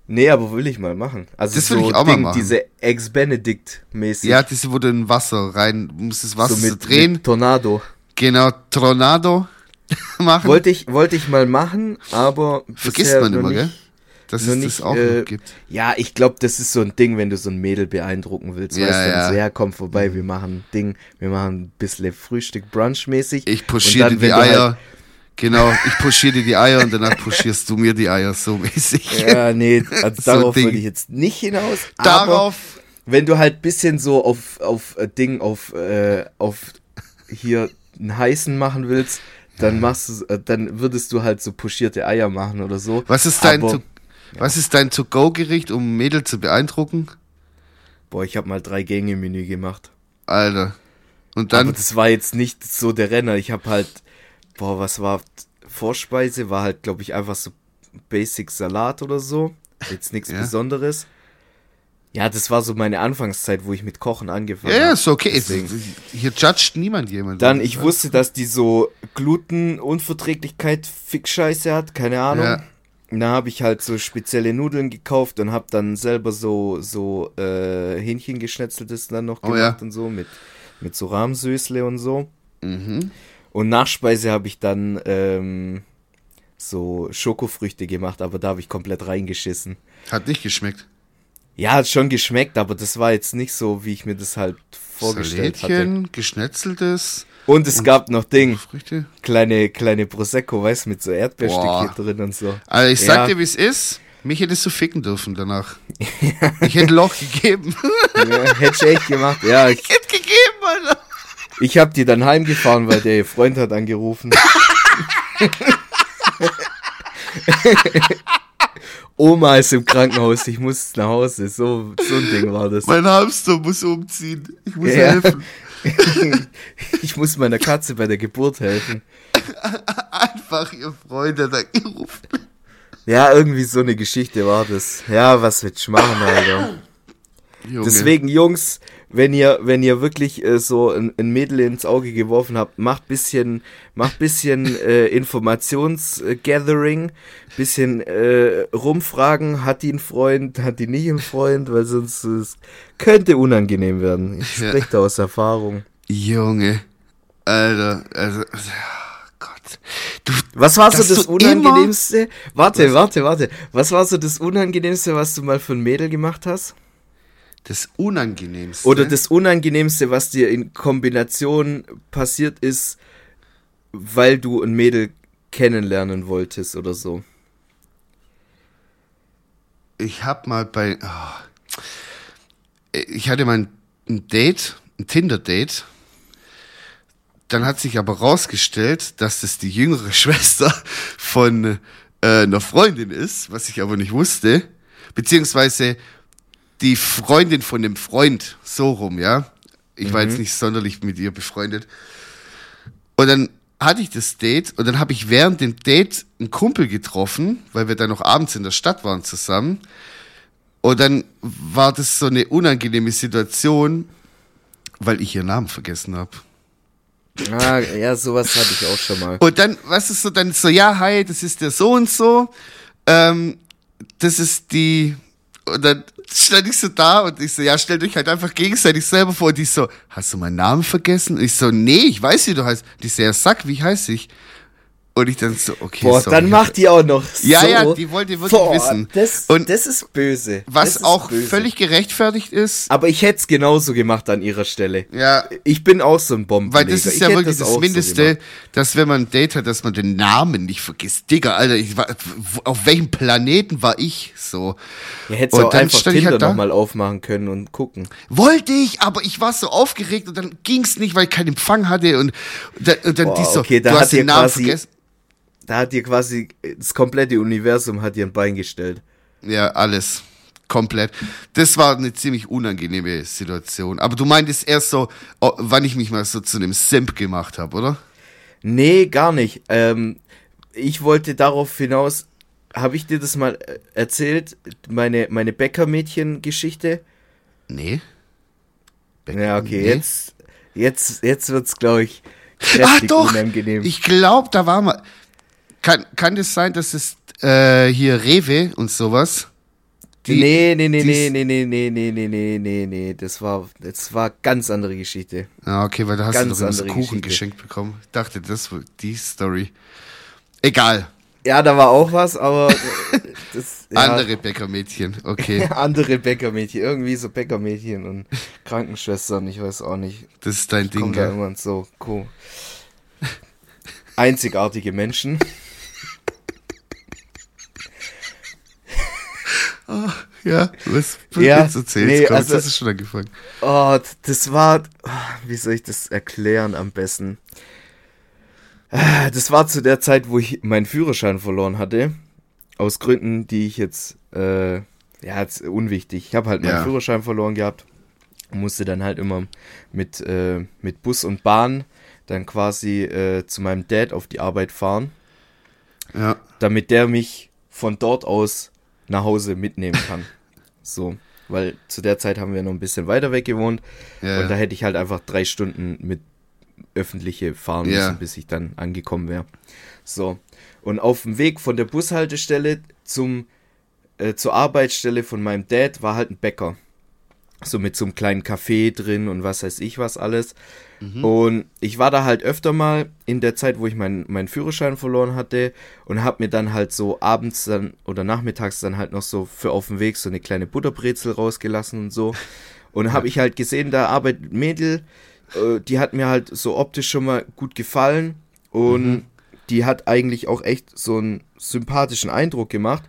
Nee, aber will ich mal machen. Also Das will so ich auch mal Ding, machen. diese Ex-Benedict-mäßig. Ja, diese, wo du in Wasser rein, musst das Wasser so so mit, drehen. mit Tornado. Genau, Tornado machen. Wollte ich, wollte ich mal machen, aber Vergisst man immer, nicht, gell? Dass es nicht, das auch äh, noch gibt. Ja, ich glaube, das ist so ein Ding, wenn du so ein Mädel beeindrucken willst. Ja, weißt du, ja. so, ja, komm vorbei, wir machen ein Ding, wir machen ein bisschen Frühstück, Brunch-mäßig. Ich dir die du Eier. Halt, Genau, ich puschiere dir die Eier und danach puschierst du mir die Eier so mäßig. ja, nee, also So darauf würde ich jetzt nicht hinaus. Aber Darauf wenn du halt bisschen so auf, auf äh, Ding, auf, äh, auf hier einen heißen machen willst, dann machst du, äh, dann würdest du halt so puschierte Eier machen oder so. Was ist dein, Aber- to, was ist dein To-Go-Gericht, um Mädel zu beeindrucken? Boah, ich habe mal drei Gänge-Menü gemacht. Alter. Und Aber dann, das war jetzt nicht so der Renner. Ich habe halt, boah, was war Vorspeise? War halt, glaube ich, einfach so Basic Salat oder so. Jetzt nichts Ja. Besonderes. Ja, das war so meine Anfangszeit, wo ich mit Kochen angefangen habe. ja, ist okay. Deswegen. Hier judgt niemand jemand. Dann, ich wusste, dass die so Glutenunverträglichkeit Fick-Scheiße hat, keine Ahnung. Ja. Und Da habe ich halt so spezielle Nudeln gekauft und habe dann selber so, so äh, Hähnchen geschnetzeltes dann noch Oh, gemacht ja. und so mit, mit so Rahmsösle und so. Mhm. Und Nachspeise habe ich dann ähm, so Schokofrüchte gemacht, aber da habe ich komplett reingeschissen. Hat nicht geschmeckt. Ja, hat schon geschmeckt, aber das war jetzt nicht so, wie ich mir das halt vorgestellt hatte. Salätchen, geschnetzeltes, Und es gab noch Ding, Früchte. kleine, kleine Prosecco, weißt du, mit so Erdbeerstückchen drin und so. Also ich sag Ja. dir, wie es ist. Mich hättest du ficken dürfen danach. ich hätte Loch gegeben. Ja, hätte ich echt gemacht. Ja, ich, ich hätte gegeben, Alter. Ich habe die dann heimgefahren, weil der Freund hat angerufen. Oma ist im Krankenhaus, ich muss nach Hause. So, so ein Ding war das. Mein Hamster muss umziehen. Ich muss Ja. helfen. ich muss meiner Katze bei der Geburt helfen. Einfach ihr Freund hat angerufen. Ja, irgendwie so eine Geschichte war das. Ja, was willst du machen, Alter? Junge. Deswegen, Jungs, wenn ihr, wenn ihr wirklich äh, so ein, ein Mädel ins Auge geworfen habt, macht bisschen, macht bisschen äh, Informationsgathering, bisschen äh, rumfragen, hat die einen Freund, hat die nicht einen Freund, weil sonst es könnte unangenehm werden. Ich Ja. spreche da aus Erfahrung. Junge. Alter, also, Gott. Du, Was war so das Unangenehmste? Warte, warte, warte. Was war so das Unangenehmste, was du mal für ein Mädel gemacht hast? Das Unangenehmste. Oder das Unangenehmste, was dir in Kombination passiert ist, weil du ein Mädel kennenlernen wolltest oder so. ich hab mal bei. Oh, ich hatte mal ein, Date, ein Tinder-Date. Dann hat sich aber rausgestellt, dass das die jüngere Schwester von äh, einer Freundin ist, was ich aber nicht wusste. Beziehungsweise die Freundin von dem Freund, so rum, ja. Ich war jetzt nicht sonderlich mit ihr befreundet. Und dann hatte ich das Date und dann habe ich während dem Date einen Kumpel getroffen, weil wir dann noch abends in der Stadt waren zusammen. Und dann war das so eine unangenehme Situation, weil ich ihren Namen vergessen habe. Ah, ja, sowas hatte ich auch schon mal. Und dann, was ist so, dann so, ja, hi, das ist der so und so. Ähm, das ist die. Und dann stand ich so da und ich so, ja, stellt euch halt einfach gegenseitig selber vor. Und die so, hast du meinen Namen vergessen? Und ich so, nee, ich weiß, wie du heißt. Die so, ja, sag, wie heißt ich? Und ich dann so, okay, Boah, sorry. dann macht die auch noch Ja, so. ja, die wollte wirklich Boah, wissen. Das, Und das ist böse. das Was ist auch böse. völlig gerechtfertigt ist. Aber ich hätte es genauso gemacht an ihrer Stelle. Ja, Ich bin auch so ein Bombenleger. Weil das ist Ich ja wirklich das, so Mindeste, gemacht. dass wenn man ein Date hat, dass man den Namen nicht vergisst. Digga, Alter, ich war, auf welchem Planeten war ich so? Ihr hättet Und auch einfach ich Tinder halt nochmal aufmachen können und gucken. Wollte ich, aber ich war so aufgeregt und dann ging's nicht, weil ich keinen Empfang hatte und, und dann, und dann Boah, die so, okay, da du hast den Namen vergessen. Da hat dir quasi das komplette Universum hat dir ein Bein gestellt. Ja, alles. Komplett. Das war eine ziemlich unangenehme Situation. Aber du meintest erst so, oh, wann ich mich mal so zu einem Simp gemacht habe, oder? Nee, gar nicht. Ähm, ich wollte darauf hinaus, habe ich dir das mal äh, erzählt, meine, meine Bäckermädchen-Geschichte? Nee. Ja, okay, Nee. jetzt, jetzt, jetzt wird's, glaube ich, Ah, kräftig doch. unangenehm. Ich glaube, da war mal. Kann, kann das sein, dass es äh, hier Rewe und sowas? Die- nee, nee, nee, nee, nee, nee, nee, nee, nee, nee, nee, nee, das war, das war ganz andere Geschichte. Ah, okay, weil da hast Ganz du doch andere Kuchen Geschichte. geschenkt bekommen. Ich dachte, das war die Story. Egal. Ja, da war auch was, aber äh, das, ja, Andere Bäckermädchen. Okay. andere Bäckermädchen, irgendwie so Bäckermädchen und Krankenschwestern, ich weiß auch nicht. Das ist dein Ding, Kommt da gell? irgendwann so, cool. Einzigartige Menschen. Ja, was Ja, jetzt erzählst, nee, komm, also- das ist schon angefangen. Oh, das war, oh, wie soll ich das erklären am besten? Das war zu der Zeit, wo ich meinen Führerschein verloren hatte. Aus Gründen, die ich jetzt, äh, ja, jetzt unwichtig. Ich habe halt meinen Ja. Führerschein verloren gehabt. Musste dann halt immer mit, äh, mit Bus und Bahn dann quasi äh, zu meinem Dad auf die Arbeit fahren, Ja. damit der mich von dort aus nach Hause mitnehmen kann. so, weil zu der Zeit haben wir noch ein bisschen weiter weg gewohnt. Ja. Und da hätte ich halt einfach drei Stunden mit öffentliche fahren Ja. müssen, bis ich dann angekommen wäre. So. Und auf dem Weg von der Bushaltestelle zum, äh, zur Arbeitsstelle von meinem Dad war halt ein Bäcker. So mit so einem kleinen Café drin und was weiß ich was alles. Und ich war da halt öfter mal in der Zeit, wo ich meinen meinen Führerschein verloren hatte und hab mir dann halt so abends dann oder nachmittags dann halt noch so für auf dem Weg so eine kleine Butterbrezel rausgelassen und so. Und habe ich halt gesehen, da arbeitet Mädel, äh, die hat mir halt so optisch schon mal gut gefallen und die hat eigentlich auch echt so einen sympathischen Eindruck gemacht.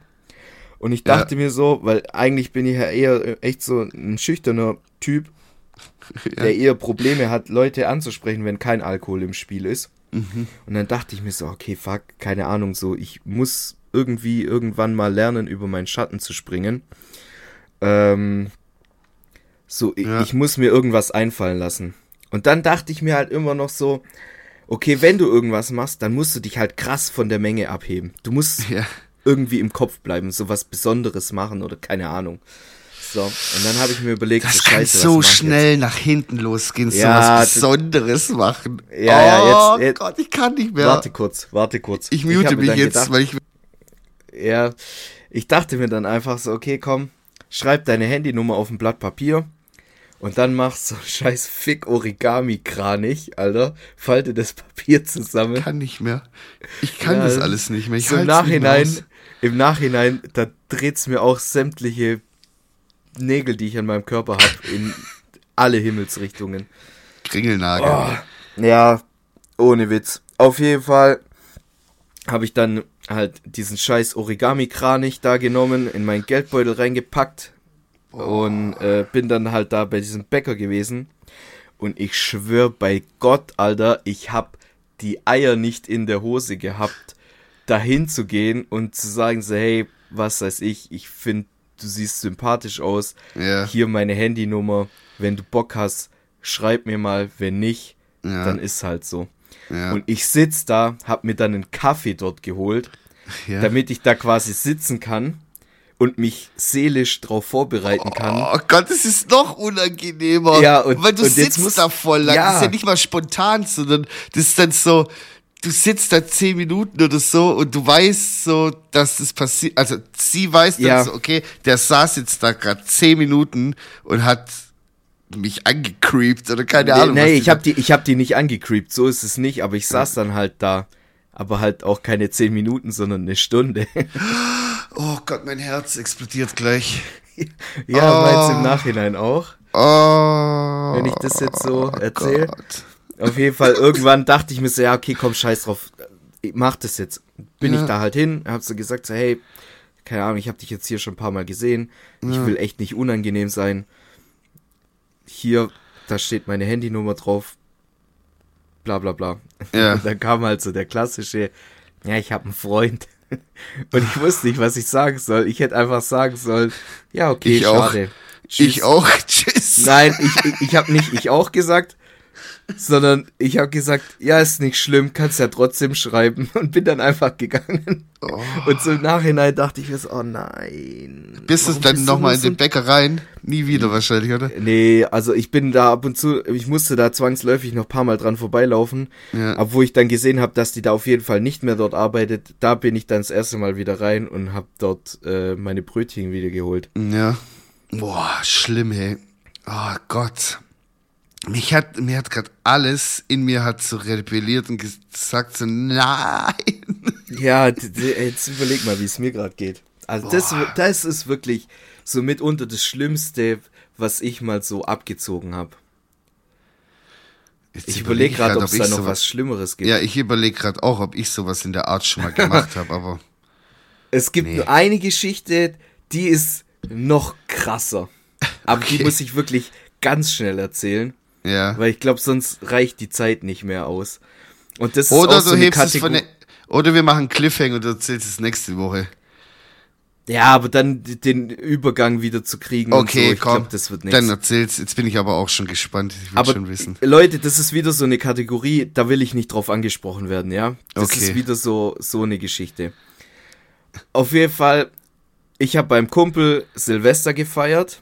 Und ich Ja. dachte mir so, weil eigentlich bin ich ja eher äh, echt so ein schüchterner Typ, der eher Probleme hat, Leute anzusprechen, wenn kein Alkohol im Spiel ist. Und dann dachte ich mir so, okay, fuck, keine Ahnung, so, ich muss irgendwie irgendwann mal lernen, über meinen Schatten zu springen. Ähm, so, Ja. ich, ich muss mir irgendwas einfallen lassen. Und dann dachte ich mir halt immer noch so, okay, wenn du irgendwas machst, dann musst du dich halt krass von der Menge abheben. Du musst Ja. Irgendwie im Kopf bleiben, so was Besonderes machen oder keine Ahnung. So, und dann habe ich mir überlegt, Das so, kann scheiße, was so ich jetzt? schnell nach hinten losgehen, so Ja, was das- Besonderes machen. Ja, ja, oh jetzt- jetzt- Gott, ich kann nicht mehr. Warte kurz, warte kurz. ich mute mir mich jetzt, gedacht, weil ich Ja, ich dachte mir dann einfach so, okay, komm, schreib deine Handynummer auf ein Blatt Papier und dann machst so scheiß Fick-Origami-Kranich, Alter. Falte das Papier zusammen. kann nicht mehr. Ich kann Ja, das alles nicht mehr. Ich so im halt's nicht mehr Nachhinein. Im Nachhinein, da dreht's mir auch sämtliche Nägel, die ich an meinem Körper habe, in alle Himmelsrichtungen. Kringelnagel. Oh, ja, ohne Witz. Auf jeden Fall habe ich dann halt diesen scheiß Origami-Kranich da genommen, in meinen Geldbeutel reingepackt und äh, bin dann halt da bei diesem Bäcker gewesen. Und ich schwör bei Gott, Alter, ich hab die Eier nicht in der Hose gehabt, dahin zu gehen und zu sagen so, hey, was weiß ich, ich finde, du siehst sympathisch aus, Ja. hier meine Handynummer, wenn du Bock hast, schreib mir mal, wenn nicht, Ja. dann ist halt so. Ja. Und ich sitz da, hab mir dann einen Kaffee dort geholt, ja. damit ich da quasi sitzen kann und mich seelisch drauf vorbereiten kann. Oh Gott, das ist noch unangenehmer. Ja, und- Weil du und sitzt muss- da voll lang. Ja. Das ist ja nicht mal spontan, sondern das ist dann so, du sitzt da zehn Minuten oder so und du weißt so, dass das passiert. Also sie weiß dann Ja. so, okay, der saß jetzt da gerade zehn Minuten und hat mich angecreept oder keine Nee, Ahnung. nee die ich hab die, ich hab die nicht angecreept, so ist es nicht, aber ich saß dann halt da. Aber halt auch keine zehn Minuten, sondern eine Stunde. Oh Gott, mein Herz explodiert gleich. ja, Oh. meinst du im Nachhinein auch? Oh. Wenn ich das jetzt so erzähl. Gott. Auf jeden Fall, irgendwann dachte ich mir so, ja, okay, komm, scheiß drauf. Ich mach das jetzt. Bin Ja. ich da halt hin, hab so gesagt, so, hey, keine Ahnung, ich hab dich jetzt hier schon ein paar Mal gesehen. Ich will echt nicht unangenehm sein. Hier, da steht meine Handynummer drauf. Bla bla bla. Ja. Und dann kam halt so der klassische, ja, ich hab einen Freund. Und ich wusste nicht, was ich sagen soll. Ich hätte einfach sagen sollen, ja, okay, Ich auch. schade. Tschüss. Ich auch. Tschüss. Nein, ich, ich, ich habe nicht ich auch gesagt, sondern ich habe gesagt, ja, ist nicht schlimm, kannst ja trotzdem schreiben und bin dann einfach gegangen. Und so im Nachhinein dachte ich mir so, oh nein. Bist du dann nochmal in den Bäckereien? Nie wieder wahrscheinlich, oder? Nee, also ich bin da ab und zu, ich musste da zwangsläufig noch ein paar Mal dran vorbeilaufen, Ja. wo ich dann gesehen habe, dass die da auf jeden Fall nicht mehr dort arbeitet, da bin ich dann das erste Mal wieder rein und habe dort äh, meine Brötchen wieder geholt. Ja. Boah, schlimm, hey. Oh Gott. Mich hat, mir hat gerade alles in mir hat so rebelliert und gesagt so, nein. Ja, jetzt überleg mal, wie es mir gerade geht. Also das, das ist wirklich so mitunter das Schlimmste, was ich mal so abgezogen habe. Jetzt Ich überleg überlege gerade, grad, ob es da noch was Schlimmeres gibt. Ja, ich überlege gerade auch, ob ich sowas in der Art schon mal gemacht habe, aber es gibt nee. nur eine Geschichte, die ist noch krasser. Aber die Okay. muss ich wirklich ganz schnell erzählen, ja. weil ich glaube, sonst reicht die Zeit nicht mehr aus. Und das ist Oder auch so du eine hebst es von der, oder wir machen Cliffhanger und du erzählst es nächste Woche. Ja, aber dann den Übergang wieder zu kriegen Okay, so, ich komm. glaube, das wird nichts. Dann erzähl's. Jetzt bin ich aber auch schon gespannt. Ich will Aber schon wissen. Leute, das ist wieder so eine Kategorie, da will ich nicht drauf angesprochen werden, ja? Das Okay. ist wieder so, so eine Geschichte. Auf jeden Fall, ich habe beim Kumpel Silvester gefeiert.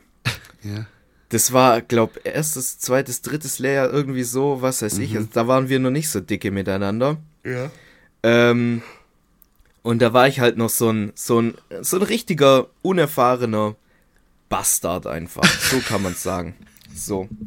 Ja. Das war, glaub, erstes, zweites, drittes Lehrjahr, irgendwie so, was weiß ich. Also, da waren wir noch nicht so dicke miteinander. Ja. Ähm, und da war ich halt noch so ein, so ein, so ein richtiger, unerfahrener Bastard einfach. So kann man es sagen. So.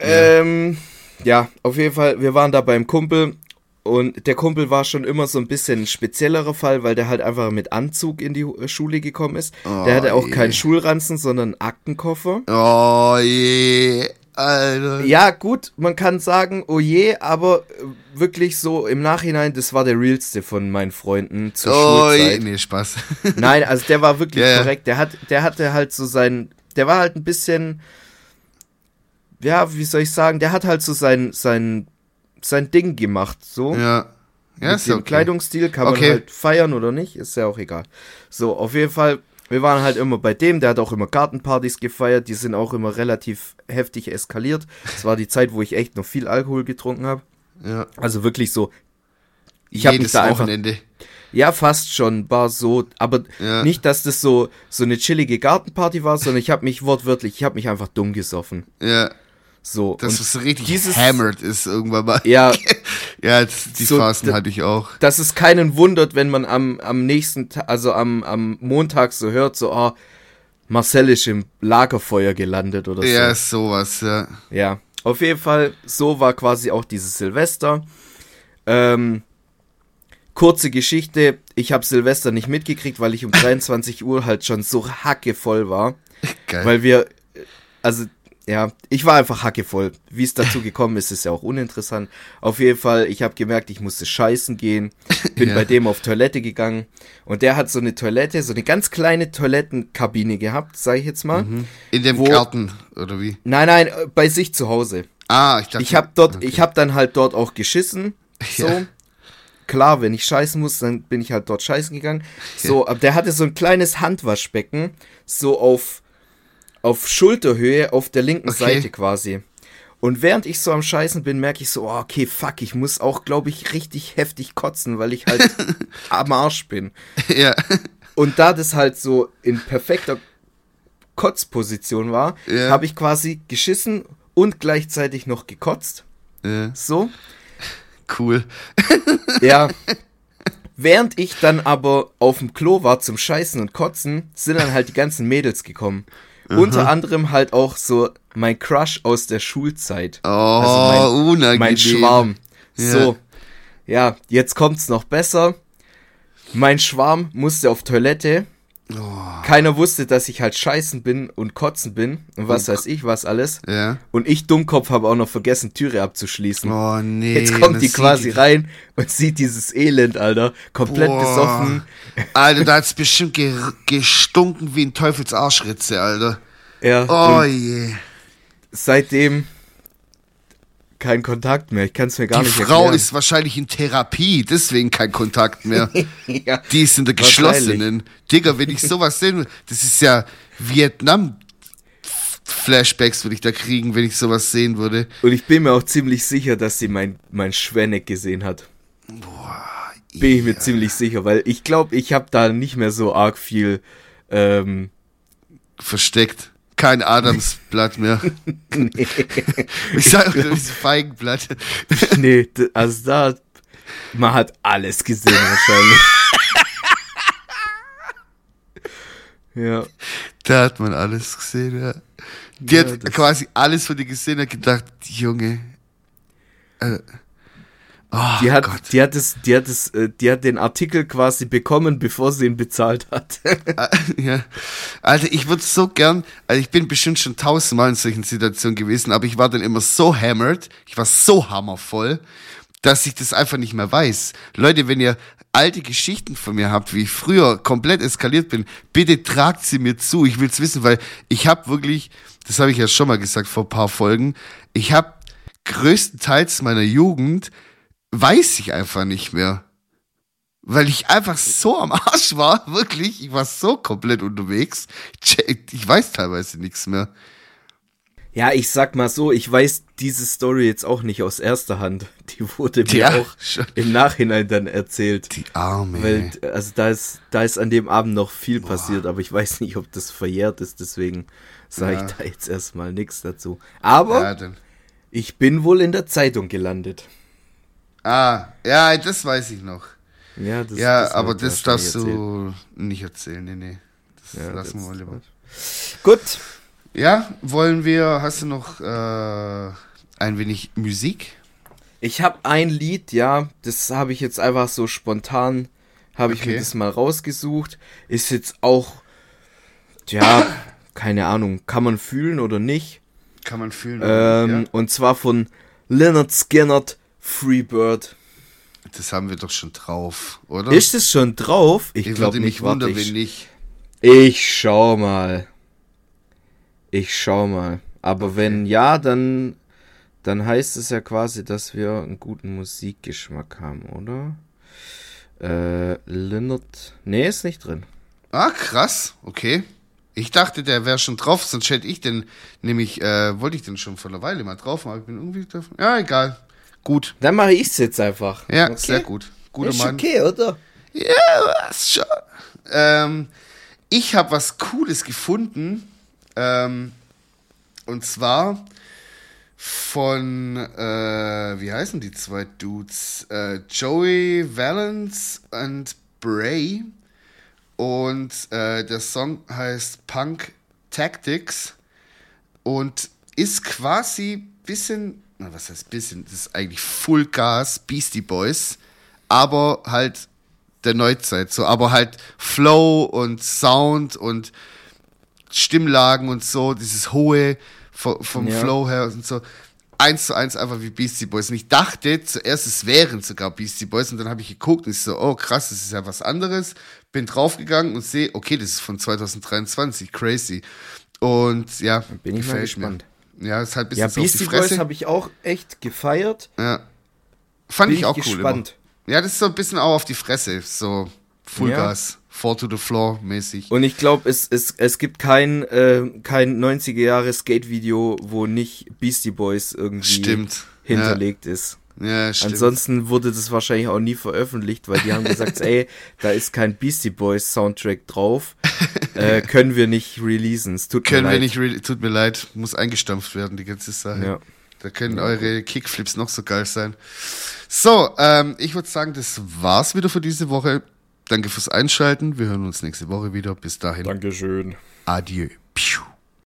Ähm, ja, auf jeden Fall, wir waren da beim Kumpel und der Kumpel war schon immer so ein bisschen ein speziellerer Fall, weil der halt einfach mit Anzug in die Hu- Schule gekommen ist. Oh der hatte auch je. keinen Schulranzen, sondern einen Aktenkoffer. Oh je, Alter. Ja, gut, man kann sagen, oh je, aber äh, wirklich so im Nachhinein, das war der realste von meinen Freunden zur Oh je, Schulzeit. nee, Spaß. Nein, also der war wirklich ja. korrekt. Der hat, der hatte halt so sein, der war halt ein bisschen, ja, wie soll ich sagen, der hat halt so sein, sein, sein Ding gemacht, so. ja, Ja, mit ist dem okay. Kleidungsstil kann man Okay. halt feiern oder nicht, ist ja auch egal. So, auf jeden Fall, wir waren halt immer bei dem, der hat auch immer Gartenpartys gefeiert, die sind auch immer relativ heftig eskaliert. Das war die Zeit, wo ich echt noch viel Alkohol getrunken habe. Ja. Also wirklich so. Ich habe mich da einfach Wochenende. ja, fast schon, war so, aber Ja. nicht, dass das so so eine chillige Gartenparty war, sondern ich habe mich wortwörtlich, ich habe mich einfach dumm gesoffen. Ja. So Dass es richtig dieses- hammered ist irgendwann mal. ja, Ja, die So, Phasen hatte ich auch. dass es keinen wundert, wenn man am am nächsten also am am Montag so hört, so ah, Marcel ist im Lagerfeuer gelandet oder Ja, so. sowas, ja. Ja, auf jeden Fall, so war quasi auch dieses Silvester. Ähm, kurze Geschichte, ich habe Silvester nicht mitgekriegt, weil ich um 23 Uhr halt schon so hackevoll war. Geil. Weil wir, also, ja, ich war einfach hackevoll. Wie es dazu gekommen ist, ist ja auch uninteressant. Auf jeden Fall, ich habe gemerkt, ich musste scheißen gehen. Bin Ja. bei dem auf Toilette gegangen. Und der hat so eine Toilette, so eine ganz kleine Toilettenkabine gehabt, sage ich jetzt mal. In dem wo- Garten, oder wie? Nein, nein, äh, bei sich zu Hause. Ah, ich dachte. Ich habe dort, Okay. ich habe dann halt dort auch geschissen. So. Ja. Klar, wenn ich scheißen muss, dann bin ich halt dort scheißen gegangen. So, aber der hatte so ein kleines Handwaschbecken, so auf, auf Schulterhöhe auf der linken Okay. Seite quasi. Und während ich so am Scheißen bin, merke ich so, oh, okay, fuck, ich muss auch, glaube ich, richtig heftig kotzen, weil ich halt am Arsch bin. Ja. Und da das halt so in perfekter Kotzposition war, Ja. habe ich quasi geschissen und gleichzeitig noch gekotzt. ja. So. Cool. Ja. Während ich dann aber auf dem Klo war zum Scheißen und Kotzen, sind dann halt die ganzen Mädels gekommen. Unter anderem halt auch so mein Crush aus der Schulzeit. Oh, Also mein- unangenehm. Mein Schwarm. Ja. So. Ja, jetzt kommt's noch besser. Mein Schwarm musste auf Toilette. Oh. Keiner wusste, dass ich halt scheißen bin und kotzen bin und was weiß ich, was alles. Ja. Und ich Dummkopf habe auch noch vergessen, Türe abzuschließen. Oh, nee. Jetzt kommt die quasi rein und sieht dieses Elend, Alter. Komplett Boah. besoffen. Alter, da hat's bestimmt ge gestunken wie ein Teufels Arschritze, Alter. Ja, Oh je. seitdem kein Kontakt mehr. Ich kann es mir gar Die nicht Frau erklären. ist wahrscheinlich in Therapie, deswegen kein Kontakt mehr. ja. Die ist in der geschlossenen. Digga, wenn ich sowas sehe, das ist ja Vietnam. Flashbacks würde ich da kriegen, wenn ich sowas sehen würde. Und ich bin mir auch ziemlich sicher, dass sie mein, mein Schwenneck gesehen hat. Bin ich mir ziemlich sicher, weil ich glaube, ich habe da nicht mehr so arg viel. Ähm, Versteckt. Kein Adamsblatt mehr. Ich sag auch dieses Feigenblatt. nee, also da. Man hat alles gesehen wahrscheinlich. ja. Da hat man alles gesehen, ja. Die Ja, hat das- quasi alles von dir gesehen und gedacht, Junge. Äh, oh Die hat, Gott. die hat es, die hat es, äh, die hat den Artikel quasi bekommen, bevor sie ihn bezahlt hat. Ah, ja. Alter, ich würde so gern, also ich bin bestimmt schon tausendmal in solchen Situationen gewesen, aber ich war dann immer so hammered, ich war so hammervoll, dass ich das einfach nicht mehr weiß. Leute, wenn ihr alte Geschichten von mir habt, wie ich früher komplett eskaliert bin, bitte tragt sie mir zu. Ich will's wissen, weil ich habe wirklich, das habe ich ja schon mal gesagt vor ein paar Folgen, ich habe größtenteils meiner Jugend weiß ich einfach nicht mehr. Weil ich einfach so am Arsch war, wirklich. Ich war so komplett unterwegs. Ich weiß teilweise nichts mehr. Ja, ich sag mal so, ich weiß diese Story jetzt auch nicht aus erster Hand. Die wurde mir Ja, auch schon. im Nachhinein dann erzählt. Die Arme. Weil, also da ist, da ist an dem Abend noch viel passiert, aber ich weiß nicht, ob das verjährt ist, deswegen sage Ja. ich da jetzt erstmal nichts dazu. Aber ja, ich bin wohl in der Zeitung gelandet. Ah, ja, das weiß ich noch. Ja, das, ja, das aber das darfst du nicht erzählen. Nee, nee. Das Ja, lassen das- wir mal lieber. Gut, Ja, wollen wir, hast du noch äh, ein wenig Musik? Ich habe ein Lied, ja, das habe ich jetzt einfach so spontan, habe ich Okay. mir das mal rausgesucht. Ist jetzt auch, ja, keine Ahnung, kann man fühlen oder nicht. Kann man fühlen. Ähm, Und zwar von Leonard Skinnert, Freebird. Das haben wir doch schon drauf, oder? Ist es schon drauf? Ich ich glaube würde nicht. mich wundern, Warte, ich, nicht. ich schau mal. Ich schau mal. Aber wenn ja, dann dann heißt es ja quasi, dass wir einen guten Musikgeschmack haben, oder? Äh, Lynyrd. Nee, ist nicht drin. Ah, krass. Okay. Ich dachte, der wäre schon drauf, sonst hätte ich den, nämlich, äh, wollte ich den schon vor einer Weile mal drauf, aber ich bin irgendwie drauf. Ja, egal. Gut. Dann mache ich es jetzt einfach. Ja, Okay? sehr gut. Guter Ist Mann. okay, oder? Ja, was schon. Ähm, ich habe was Cooles gefunden. Ähm, und zwar von, äh, wie heißen die zwei Dudes? Äh, Joey Valence und Bray. Und äh, der Song heißt Punk Tactics und ist quasi bisschen, na, was heißt bisschen, das ist eigentlich Full Gas Beastie Boys, aber halt der Neuzeit, so, aber halt Flow und Sound und Stimmlagen und so, dieses hohe vom, vom Ja. Flow her und so. Eins zu eins einfach wie Beastie Boys. Und ich dachte zuerst, es wären sogar Beastie Boys. Und dann habe ich geguckt und ich so, oh krass, das ist ja was anderes. Bin draufgegangen und sehe, okay, das ist von 2023. Crazy. Und ja, bin ich mal gespannt. Mir. Ja, ist halt ein bisschen Ja, so auf die Beastie Boys Fresse. habe ich auch echt gefeiert. ja. Fand Bin ich auch gespannt. cool. Immer. Ja, das ist so ein bisschen auch auf die Fresse. So Fullgas, Ja. Four to the Floor mäßig. Und ich glaube, es, es, es gibt kein, äh, kein 90er Jahre Skate-Video, wo nicht Beastie Boys irgendwie Stimmt. hinterlegt ist. Ja, stimmt. Ansonsten wurde das wahrscheinlich auch nie veröffentlicht, weil die haben gesagt, ey, da ist kein Beastie Boys Soundtrack drauf, äh, können wir nicht releasen. Es tut Können mir wir leid. nicht, re- tut mir leid, muss eingestampft werden, die ganze Sache. Ja. Da können eure Kickflips noch so geil sein. So, ähm, ich würde sagen, das war's wieder für diese Woche. Danke fürs Einschalten. Wir hören uns nächste Woche wieder. Bis dahin. Dankeschön. Adieu.